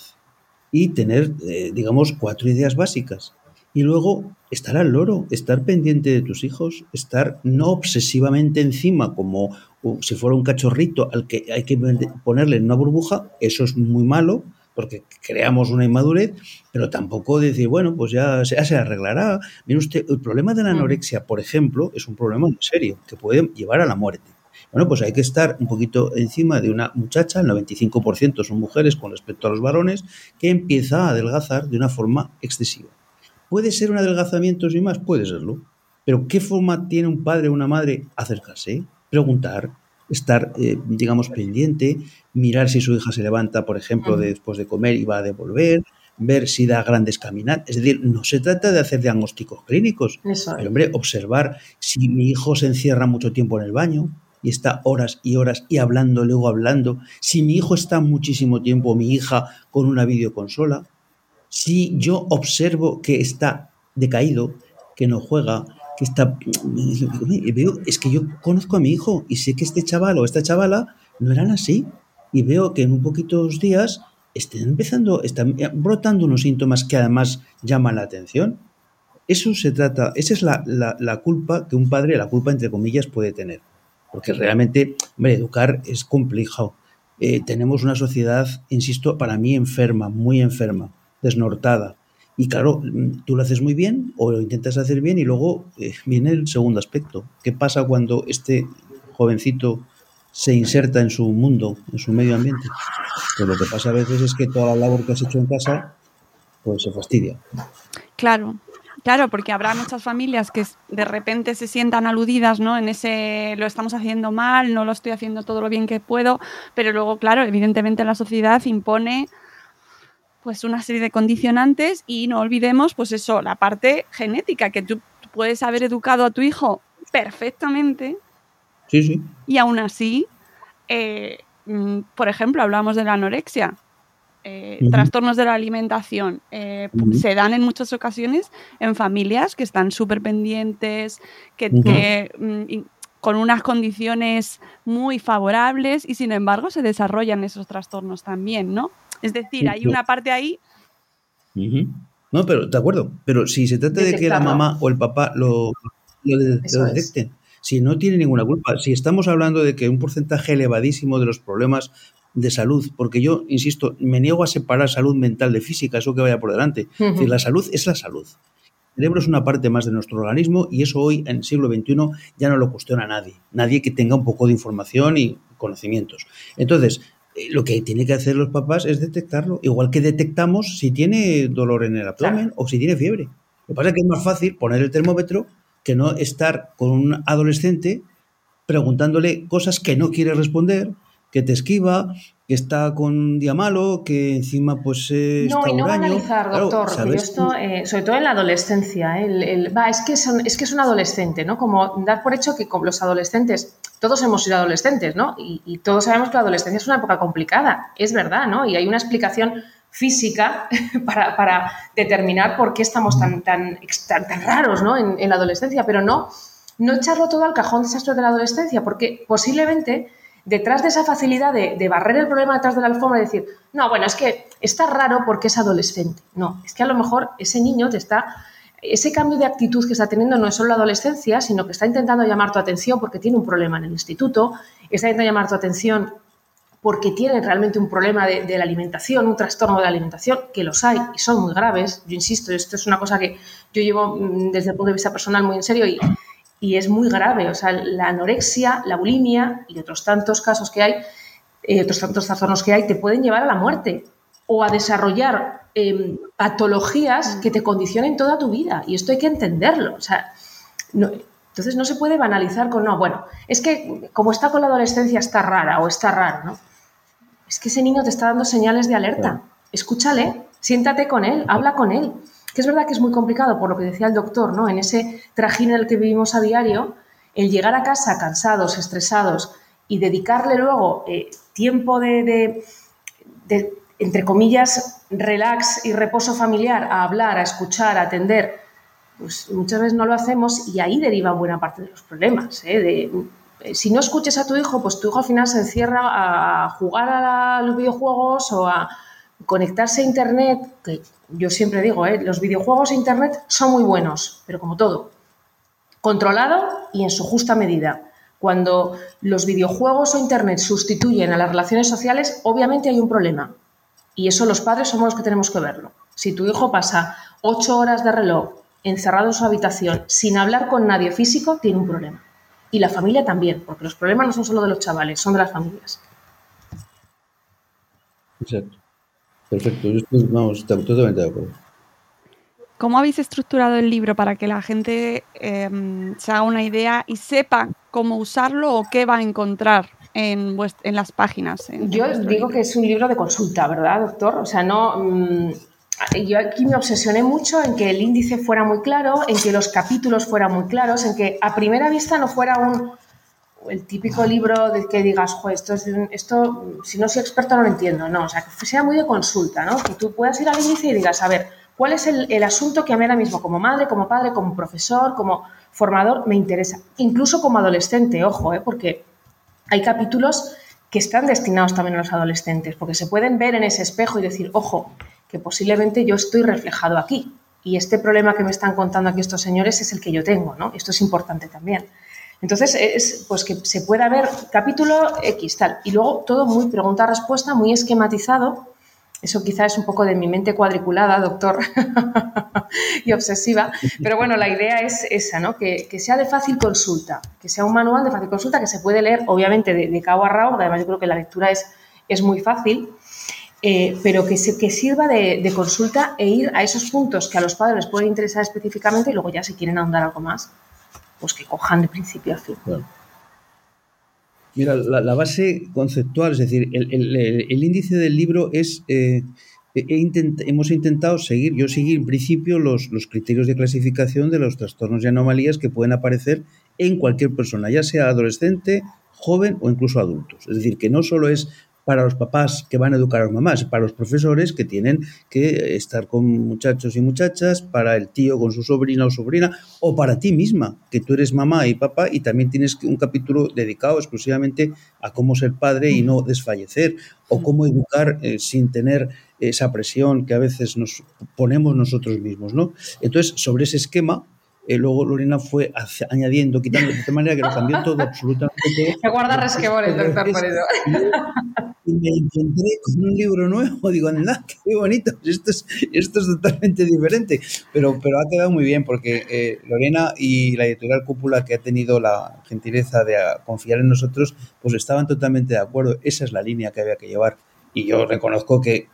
y tener, eh, digamos, cuatro ideas básicas. Y luego estar al loro, estar pendiente de tus hijos, estar no obsesivamente encima como si fuera un cachorrito al que hay que ponerle en una burbuja, eso es muy malo porque creamos una inmadurez, pero tampoco decir, bueno, pues ya, se arreglará. Mire usted, el problema de la anorexia, por ejemplo, es un problema muy serio que puede llevar a la muerte. Bueno, pues hay que estar un poquito encima de una muchacha, el 95% son mujeres con respecto a los varones, que empieza a adelgazar de una forma excesiva. ¿Puede ser un adelgazamiento sin más? Puede serlo. Pero ¿qué forma tiene un padre o una madre? Acercarse, preguntar, estar, eh, digamos, pendiente, mirar si su hija se levanta, por ejemplo, después de comer y va a devolver, ver si da grandes caminatas. Es decir, no se trata de hacer diagnósticos clínicos, pero, hombre, observar si mi hijo se encierra mucho tiempo en el baño y está horas y horas y hablando, luego hablando, si mi hijo está muchísimo tiempo, mi hija, con una videoconsola, si yo observo que está decaído, que no juega, que está... Es que yo conozco a mi hijo y sé que este chaval o esta chavala no eran así. Y veo que en un poquitos días están empezando, están brotando unos síntomas que además llaman la atención. Eso se trata, esa es la, la, culpa que un padre, la culpa entre comillas, puede tener. Porque realmente, hombre, educar es complejo. Eh, tenemos una sociedad, insisto, para mí enferma, muy enferma desnortada. Y claro, tú lo haces muy bien o lo intentas hacer bien y luego eh, viene el segundo aspecto. ¿Qué pasa cuando este jovencito se inserta en su mundo, en su medio ambiente? Pues lo que pasa a veces es que toda la labor que has hecho en casa, pues se fastidia. Claro, Claro, porque habrá muchas familias que de repente se sientan aludidas, ¿no? En ese lo estamos haciendo mal, no lo estoy haciendo todo lo bien que puedo, pero luego, claro, evidentemente la sociedad impone pues una serie de condicionantes y no olvidemos, pues eso, la parte genética, que tú puedes haber educado a tu hijo perfectamente. Sí, sí. Y aún así, eh, mm, por ejemplo, hablamos de la anorexia. Eh, trastornos de la alimentación eh, se dan en muchas ocasiones en familias que están súper pendientes, que, mm, con unas condiciones muy favorables y sin embargo se desarrollan esos trastornos también, ¿no? Es decir, hay una parte ahí. No, pero de acuerdo, pero si se trata de que la mamá o el papá lo, lo, detecten, si no tiene ninguna culpa, si estamos hablando de que un porcentaje elevadísimo de los problemas de salud, porque yo, insisto, me niego a separar salud mental de física, eso que vaya por delante. la salud es la salud. El cerebro es una parte más de nuestro organismo y eso hoy, en el siglo XXI, ya no lo cuestiona nadie. Nadie que tenga un poco de información y conocimientos. Entonces, eh, lo que tiene que hacer los papás es detectarlo, igual que detectamos si tiene dolor en el abdomen o si tiene fiebre. Lo que pasa es que es más fácil poner el termómetro que no estar con un adolescente preguntándole cosas que no quiere responder que te esquiva, que está con un día malo, que encima pues eh, No, y no banalizar, doctor, esto, eh, sobre todo en la adolescencia, ¿eh? el, va, es, que es que es un adolescente, ¿no? Como dar por hecho que con los adolescentes, todos hemos sido adolescentes, ¿no? Y, todos sabemos que la adolescencia es una época complicada, es verdad, ¿no? Y hay una explicación física para, para determinar por qué estamos tan, tan, tan, raros, ¿no? En, en, la adolescencia, pero no, no echarlo todo al cajón desastre de la adolescencia, porque posiblemente detrás de esa facilidad de, barrer el problema detrás de la alfombra y decir, no, bueno, es que está raro porque es adolescente. No, es que a lo mejor ese niño te está... Ese cambio de actitud que está teniendo no es solo la adolescencia, sino que está intentando llamar tu atención porque tiene un problema en el instituto, está intentando llamar tu atención porque tiene realmente un problema de, de, la alimentación, un trastorno de la alimentación, que los hay y son muy graves. Yo insisto, esto es una cosa que yo llevo mm, desde el punto de vista personal muy en serio y, y es muy grave. O sea, la anorexia, la bulimia y otros tantos casos que hay, eh, otros tantos trastornos que hay, te pueden llevar a la muerte o a desarrollar em, patologías que te condicionen toda tu vida. Y esto hay que entenderlo. O sea, entonces no se puede banalizar con, no, bueno, es que como está con la adolescencia está rara o está raro, ¿no? Es que ese niño te está dando señales de alerta. Escúchale, siéntate con él, habla con él que es verdad que es muy complicado, por lo que decía el doctor, ¿no? En ese trajín en el que vivimos a diario, el llegar a casa cansados, estresados y dedicarle luego eh, tiempo de, entre comillas, relax y reposo familiar a hablar, a escuchar, a atender, pues muchas veces no lo hacemos y ahí deriva buena parte de los problemas. ¿eh? Eh, si no escuches a tu hijo, pues tu hijo al final se encierra a jugar a los videojuegos o a conectarse a Internet, que yo siempre digo, ¿eh? los videojuegos e Internet son muy buenos, pero como todo, controlado y en su justa medida. Cuando los videojuegos o Internet sustituyen a las relaciones sociales, obviamente hay un problema. Y eso los padres somos los que tenemos que verlo. Si tu hijo pasa ocho horas de reloj encerrado en su habitación sin hablar con nadie físico, tiene un problema. Y la familia también, porque los problemas no son solo de los chavales, son de las familias. Exacto. Perfecto, yo estoy totalmente de acuerdo. ¿Cómo habéis estructurado el libro para que la gente em, se haga una idea y sepa cómo usarlo o qué va a encontrar en, en las páginas? yo digo que es un libro de consulta, ¿verdad, doctor? O sea, no. Mm, yo aquí me obsesioné mucho en que el índice fuera muy claro, en que los capítulos fueran muy claros, en que a primera vista no fuera un, el típico libro de que digas, esto, es, esto, si no soy experto no lo entiendo. No, o sea, que sea muy de consulta, ¿no? Que tú puedas ir al índice y digas, a ver, ¿cuál es el, asunto que a mí ahora mismo, como madre, como padre, como profesor, como formador, me interesa? Incluso como adolescente, ojo, ¿eh? porque hay capítulos que están destinados también a los adolescentes, porque se pueden ver en ese espejo y decir, ojo, que posiblemente yo estoy reflejado aquí. Y este problema que me están contando aquí estos señores es el que yo tengo, ¿no? Esto es importante también. Entonces, es pues que se pueda ver capítulo X, tal. Y luego todo muy pregunta-respuesta, muy esquematizado, Eso quizá es un poco de mi mente cuadriculada, doctor, y obsesiva, pero bueno, la idea es esa, ¿no? Que, sea de fácil consulta, que sea un manual de fácil consulta que se puede leer, obviamente, de, cabo a rabo, además yo creo que la lectura es, es muy fácil, eh, pero que, se, que sirva de, consulta e ir a esos puntos que a los padres les pueden interesar específicamente y luego ya si quieren ahondar algo más, pues que cojan de principio a fin. Mira, la, base conceptual, es decir, el, índice del libro es... Eh, hemos intentado seguir, yo seguir en principio los, los criterios de clasificación de los trastornos y anomalías que pueden aparecer en cualquier persona, ya sea adolescente, joven o incluso adultos. Es decir, que no solo es para los papás que van a educar a las mamás, para los profesores que tienen que estar con muchachos y muchachas, para el tío con su sobrina o sobrina, o para ti misma, que tú eres mamá y papá y también tienes un capítulo dedicado exclusivamente a cómo ser padre y no desfallecer, o cómo educar eh, sin tener esa presión que a veces nos ponemos nosotros mismos, ¿no? Entonces, sobre ese esquema, eh, luego Lorena fue añadiendo, quitando, de tal manera que lo cambió todo, absolutamente todo. Me guarda resquebones, doctor, por eso. Y me encontré con un libro nuevo, digo, anda, qué bonito, esto es, esto es totalmente diferente, pero, pero ha quedado muy bien porque eh, Lorena y la editorial Cúpula, que ha tenido la gentileza de confiar en nosotros, pues estaban totalmente de acuerdo, esa es la línea que había que llevar. Y yo reconozco que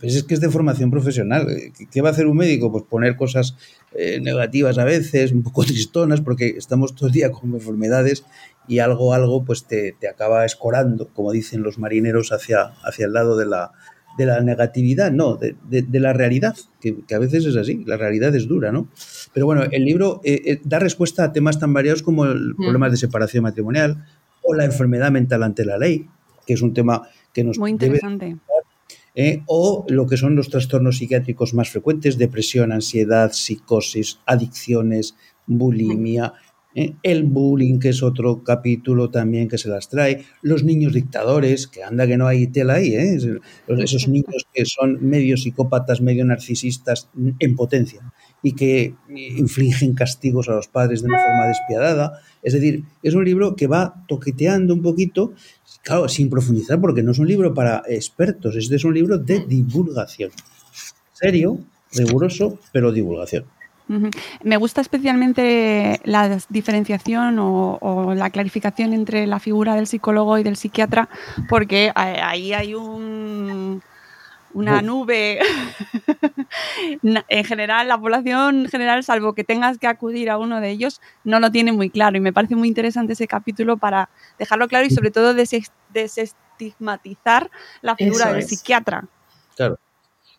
pues es que es de formación profesional. ¿Qué va a hacer un médico? Pues poner cosas eh, negativas a veces, un poco tristonas, porque estamos todo el día con enfermedades y algo, algo, pues te, acaba escorando, como dicen los marineros, hacia, hacia el lado de la, de la negatividad, no, de, la realidad, que, a veces es así, la realidad es dura, ¿no? Pero bueno, el libro eh, eh, da respuesta a temas tan variados como el mm. problemas de separación matrimonial o la enfermedad mental ante la ley, que es un tema que nos Muy interesante. ¿Eh? o lo que son los trastornos psiquiátricos más frecuentes, depresión, ansiedad, psicosis, adicciones, bulimia, ¿eh? el bullying, que es otro capítulo también que se las trae, los niños dictadores, que anda que no hay tela ahí, ¿eh? esos niños que son medio psicópatas, medio narcisistas en potencia y que infligen castigos a los padres de una forma despiadada. Es decir, es un libro que va toqueteando un poquito Claro, sin profundizar, porque no es un libro para expertos, este es un libro de divulgación. Serio, riguroso, pero divulgación. Me gusta especialmente la diferenciación o, la clarificación entre la figura del psicólogo y del psiquiatra, porque ahí hay un, una nube. en general, la población general, salvo que tengas que acudir a uno de ellos, no lo tiene muy claro. Y me parece muy interesante ese capítulo para dejarlo claro y sobre todo desestigmatizar la figura del psiquiatra. Claro.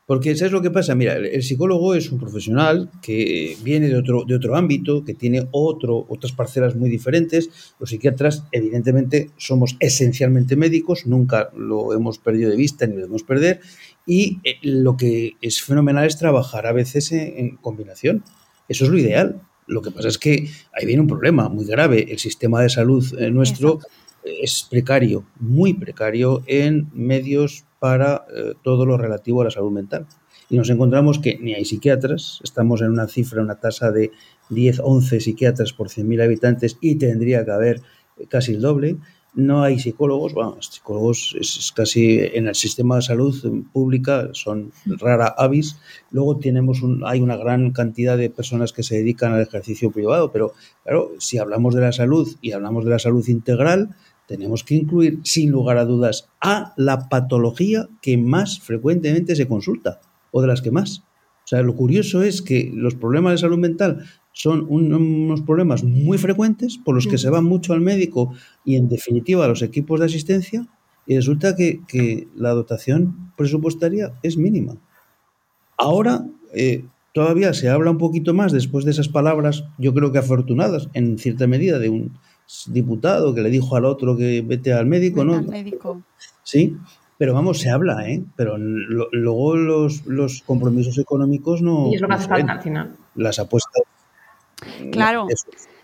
Porque ¿sabes lo que pasa? Mira, el psicólogo es un profesional que viene de otro, de otro ámbito, que tiene otro, otras parcelas muy diferentes. Los psiquiatras, evidentemente, somos esencialmente médicos, nunca lo hemos perdido de vista ni lo debemos perder. Y eh, lo que es fenomenal es trabajar a veces en, combinación. Eso es lo ideal. Lo que pasa es que ahí viene un problema muy grave. El sistema de salud eh, nuestro es precario, muy precario en medios para eh, todo lo relativo a la salud mental. Y nos encontramos que ni hay psiquiatras, estamos en una cifra, una tasa de 10, 11 psiquiatras por 100.000 habitantes y tendría que haber casi el doble no hay psicólogos, bueno, psicólogos es, casi en el sistema de salud pública son rara avis. Luego tenemos un, hay una gran cantidad de personas que se dedican al ejercicio privado, pero claro, si hablamos de la salud y hablamos de la salud integral, tenemos que incluir sin lugar a dudas a la patología que más frecuentemente se consulta o de las que más. O sea, lo curioso es que los problemas de salud mental son unos problemas muy frecuentes por los que se va mucho al médico y en definitiva a los equipos de asistencia y resulta que, la dotación presupuestaria es mínima. Ahora eh, todavía se habla un poquito más después de esas palabras, yo creo que afortunadas en cierta medida de un diputado que le dijo al otro que vete al médico, ¿no? Al médico. Sí, pero vamos, se habla, ¿eh? Pero luego los, los, compromisos económicos no. Y es lo que hace falta al final. Las apuestas Claro,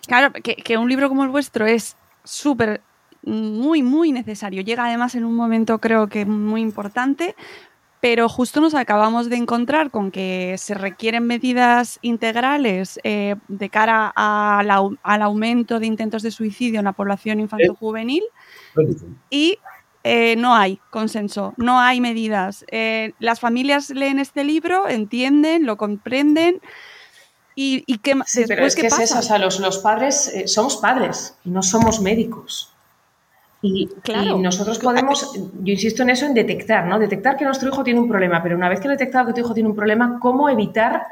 claro que, un libro como el vuestro es súper, muy, muy necesario. Llega además en un momento creo que muy importante, pero justo nos acabamos de encontrar con que se requieren medidas integrales eh, de cara al aumento de intentos de suicidio en la población infanto-juvenil y eh, no hay consenso, no hay medidas. Eh, las familias leen este libro, entienden, lo comprenden. ¿Y, y qué, sí, después pero es qué que pasa? Es eso, o sea, los, los padres eh, somos padres, no somos médicos. Y, claro, y, nosotros podemos, yo insisto en eso, en detectar, ¿no? Detectar que nuestro hijo tiene un problema, pero una vez que he detectado que tu hijo tiene un problema, ¿cómo evitar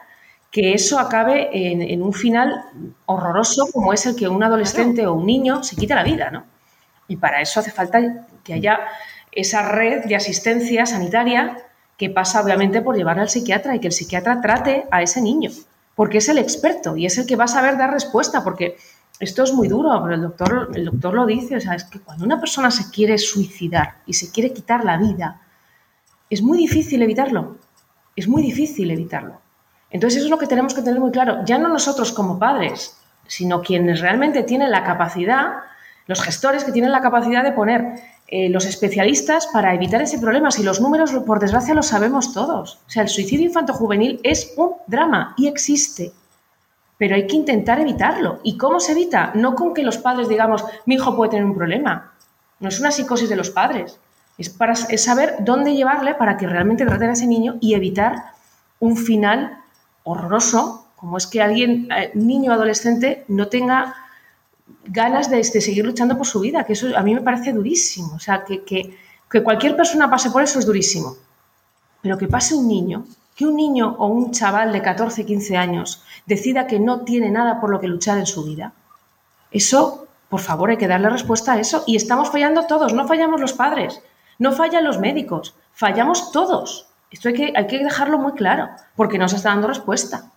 que eso acabe en, en un final horroroso como es el que un adolescente claro. o un niño se quita la vida, ¿no? Y para eso hace falta que haya esa red de asistencia sanitaria que pasa obviamente por llevar al psiquiatra y que el psiquiatra trate a ese niño, porque es el experto y es el que va a saber dar respuesta, porque esto es muy duro, pero el doctor, el doctor lo dice, o sea, es que cuando una persona se quiere suicidar y se quiere quitar la vida, es muy difícil evitarlo, es muy difícil evitarlo. Entonces eso es lo que tenemos que tener muy claro, ya no nosotros como padres, sino quienes realmente tienen la capacidad los gestores que tienen la capacidad de poner eh, los especialistas para evitar ese problema. Si los números, por desgracia, los sabemos todos. O sea, el suicidio infanto-juvenil es un drama y existe. Pero hay que intentar evitarlo. ¿Y cómo se evita? No con que los padres digamos, mi hijo puede tener un problema. No es una psicosis de los padres. Es, para, es saber dónde llevarle para que realmente traten a ese niño y evitar un final horroroso, como es que alguien, eh, niño o adolescente, no tenga ganas de, seguir luchando por su vida, que eso a mí me parece durísimo. O sea, que, que, cualquier persona pase por eso es durísimo. Pero que pase un niño, que un niño o un chaval de 14, 15 años decida que no tiene nada por lo que luchar en su vida, eso, por favor, hay que darle respuesta a eso. Y estamos fallando todos, no fallamos los padres, no fallan los médicos, fallamos todos. Esto hay que, hay que dejarlo muy claro, porque no se está dando respuesta.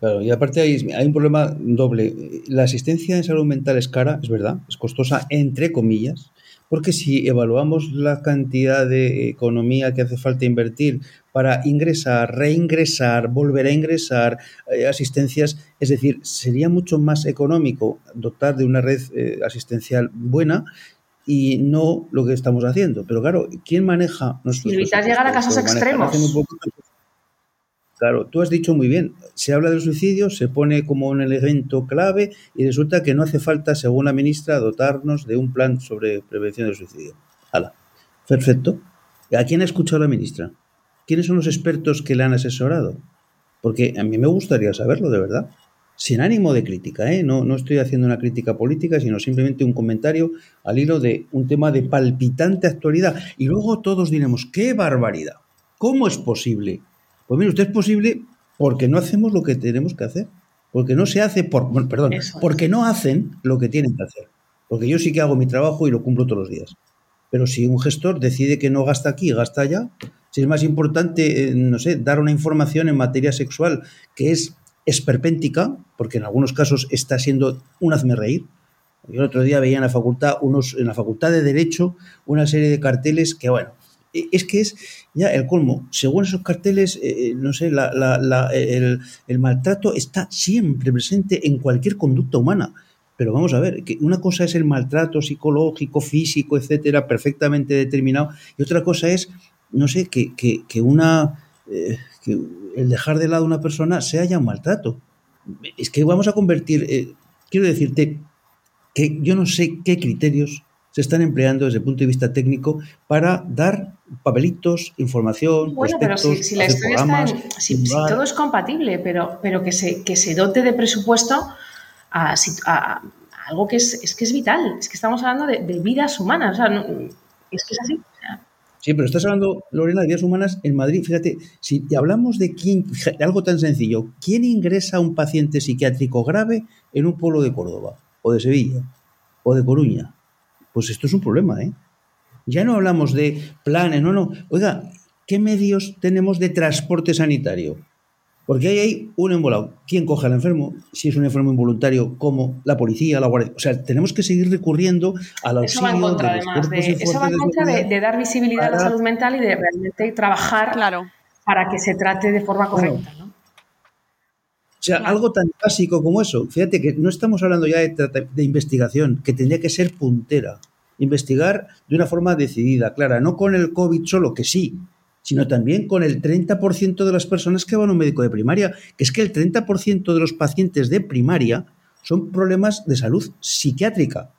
Claro, y aparte hay, hay, un problema doble. La asistencia en salud mental es cara, es verdad, es costosa, entre comillas, porque si evaluamos la cantidad de economía que hace falta invertir para ingresar, reingresar, volver a ingresar, eh, asistencias, es decir, sería mucho más económico dotar de una red eh, asistencial buena y no lo que estamos haciendo. Pero claro, ¿quién maneja nuestros... Y evitar llegar a casos extremos. Claro, tú has dicho muy bien, se habla del suicidio, se pone como un elemento clave y resulta que no hace falta, según la ministra, dotarnos de un plan sobre prevención del suicidio. Hala, perfecto. ¿A quién ha escuchado la ministra? ¿Quiénes son los expertos que le han asesorado? Porque a mí me gustaría saberlo, de verdad. Sin ánimo de crítica, ¿eh? no, no estoy haciendo una crítica política, sino simplemente un comentario al hilo de un tema de palpitante actualidad. Y luego todos diremos, ¡qué barbaridad! ¿Cómo es posible pues mire, usted es posible porque no hacemos lo que tenemos que hacer. Porque no se hace por. Bueno, perdón, Eso. porque no hacen lo que tienen que hacer. Porque yo sí que hago mi trabajo y lo cumplo todos los días. Pero si un gestor decide que no gasta aquí, gasta allá, si es más importante, eh, no sé, dar una información en materia sexual que es esperpéntica, porque en algunos casos está siendo un hazme reír. Yo el otro día veía en la facultad, unos, en la facultad de Derecho, una serie de carteles que, bueno, es que es ya el colmo. Según esos carteles, eh, eh, no sé, la, la, la, el, maltrato está siempre presente en cualquier conducta humana. Pero vamos a ver, que una cosa es el maltrato psicológico, físico, etcétera, perfectamente determinado, y otra cosa es, no sé, que, que, una. Eh, que el dejar de lado a una persona sea ya un maltrato. Es que vamos a convertir. Quiero decirte que yo no sé qué criterios se están empleando desde el punto de vista técnico para dar papelitos, información. Bueno, pero si, si la historia está en, si, si, todo es compatible, pero, pero que, se, que se dote de presupuesto a, a, a algo que es, es, que es vital. Es que estamos hablando de, de vidas humanas. O sea, no, es que es así. O sea, Sí, pero estás hablando, Lorena, de vidas humanas en Madrid. Fíjate, si hablamos de quién, de algo tan sencillo, ¿quién ingresa a un paciente psiquiátrico grave en un pueblo de Córdoba, o de Sevilla, o de Coruña? Pues esto es un problema, ¿eh? Ya no hablamos de planes, no, no. Oiga, ¿qué medios tenemos de transporte sanitario? Porque ahí hay un embolado. ¿Quién coge al enfermo? Si es un enfermo involuntario, ¿cómo? La policía, la guardia. O sea, tenemos que seguir recurriendo al auxilio. Eso va en contra, de además. De, eso va en contra de, de, dar visibilidad para... a la salud mental y de realmente trabajar claro. para que se trate de forma correcta. O sea, algo tan básico como eso. Fíjate que no estamos hablando ya de, de, investigación, que tendría que ser puntera. Investigar de una forma decidida, clara, no con el COVID solo, que sí, sino también con el 30% de las personas que van a un médico de primaria, que es que el 30% de los pacientes de primaria son problemas de salud psiquiátrica.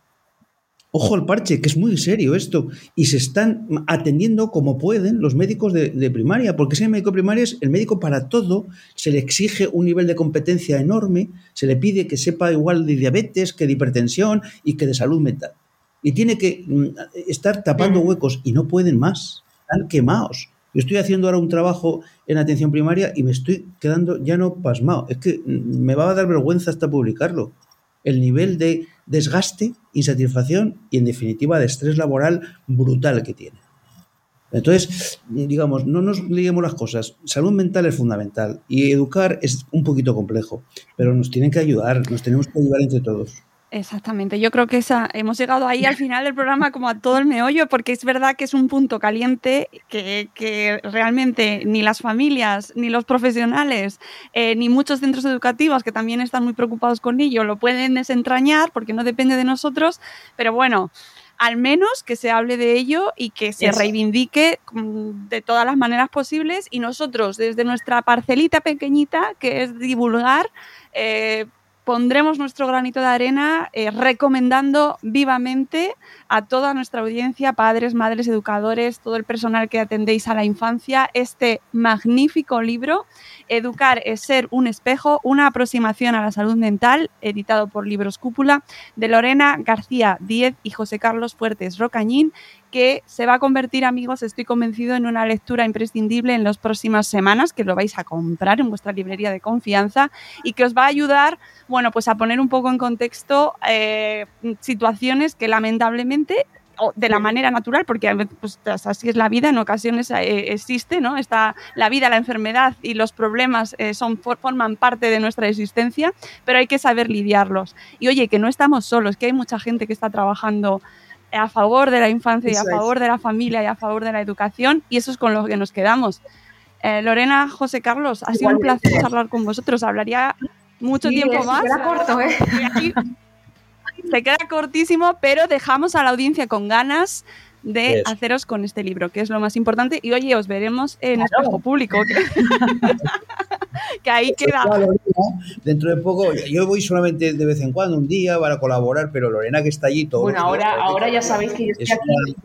Ojo al parche, que es muy serio esto. Y se están atendiendo como pueden los médicos de, primaria, porque si el médico primario es el médico para todo, se le exige un nivel de competencia enorme, se le pide que sepa igual de diabetes, que de hipertensión y que de salud mental. Y tiene que mm, estar tapando huecos y no pueden más. Están quemados. Yo estoy haciendo ahora un trabajo en atención primaria y me estoy quedando ya no pasmado. Es que mm, me va a dar vergüenza hasta publicarlo. El nivel de desgaste, insatisfacción y, en definitiva, de estrés laboral brutal que tiene. Entonces, digamos, no nos liguemos las cosas. Salud mental es fundamental y educar es un poquito complejo, pero nos tienen que ayudar, nos tenemos que ayudar entre todos. Exactamente, yo creo que esa, hemos llegado ahí al final del programa como a todo el meollo, porque es verdad que es un punto caliente que, realmente ni las familias, ni los profesionales, eh, ni muchos centros educativos que también están muy preocupados con ello lo pueden desentrañar porque no depende de nosotros, pero bueno, al menos que se hable de ello y que se reivindique mm, de todas las maneras posibles. Y nosotros desde nuestra parcelita pequeñita, que es divulgar, eh, pondremos nuestro granito de arena eh, recomendando vivamente a toda nuestra audiencia, padres, madres, educadores, todo el personal que atendéis a la infancia, este magnífico libro, Educar es ser un espejo, una aproximación a la salud mental, editado por Libros Cúpula, de Lorena García Díez y José Carlos Fuertes Rocañín, que se va a convertir, amigos, estoy convencido, en una lectura imprescindible en las próximas semanas, que lo vais a comprar en vuestra librería de confianza y que os va a ayudar, bueno, pues a poner un poco en contexto eh, situaciones que lamentablemente de la manera natural, porque pues, así es la vida, en ocasiones eh, existe, ¿no? Está la vida, la enfermedad y los problemas eh, son, forman parte de nuestra existencia, pero hay que saber lidiarlos. Y oye, que no estamos solos, que hay mucha gente que está trabajando a favor de la infancia y a favor de la familia y a favor de la educación y eso es con lo que nos quedamos. Eh, Lorena, José Carlos, ha sido un placer charlar con vosotros. Hablaría mucho tiempo más. Se queda corto, ¿eh? se queda cortísimo, pero dejamos a la audiencia con ganas de haceros con este libro, que es lo más importante. Y oye, os veremos en el espejo público. Que, ahí queda. Dentro de poco, yo voy solamente de vez en cuando, un día, para colaborar, pero Lorena que está allí todo. Bueno, ahora, ahora ya sabéis que yo estoy aquí.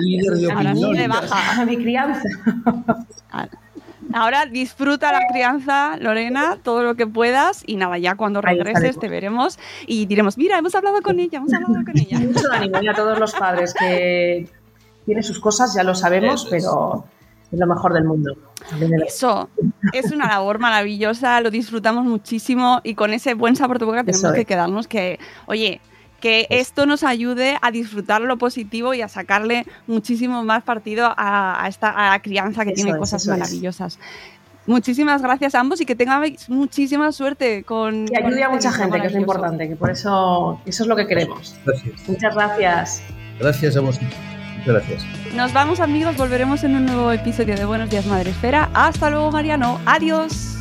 líder de opinión. Baja. A mi crianza. Ahora disfruta la crianza, Lorena, todo lo que puedas y nada, ya cuando regreses te veremos y diremos, mira, hemos hablado con ella, hemos hablado con ella. Mucho ánimo a todos los padres que tiene sus cosas, ya lo sabemos, pero es lo mejor del mundo. Eso, es una labor maravillosa, lo disfrutamos muchísimo y con ese buen sabor de boca tenemos que quedarnos que, oye, que esto nos ayude a disfrutar lo positivo y a sacarle muchísimo más partido a, esta crianza que tiene cosas maravillosas. Muchísimas gracias a ambos y que tengáis muchísima suerte con. Que ayude a mucha gente, que es lo importante, que por eso eso es lo que queremos. Muchas gracias. Gracias a vos. Gracias. Nos vamos amigos, volveremos en un nuevo episodio de Buenos Días Madre Esfera. Hasta luego Mariano, adiós.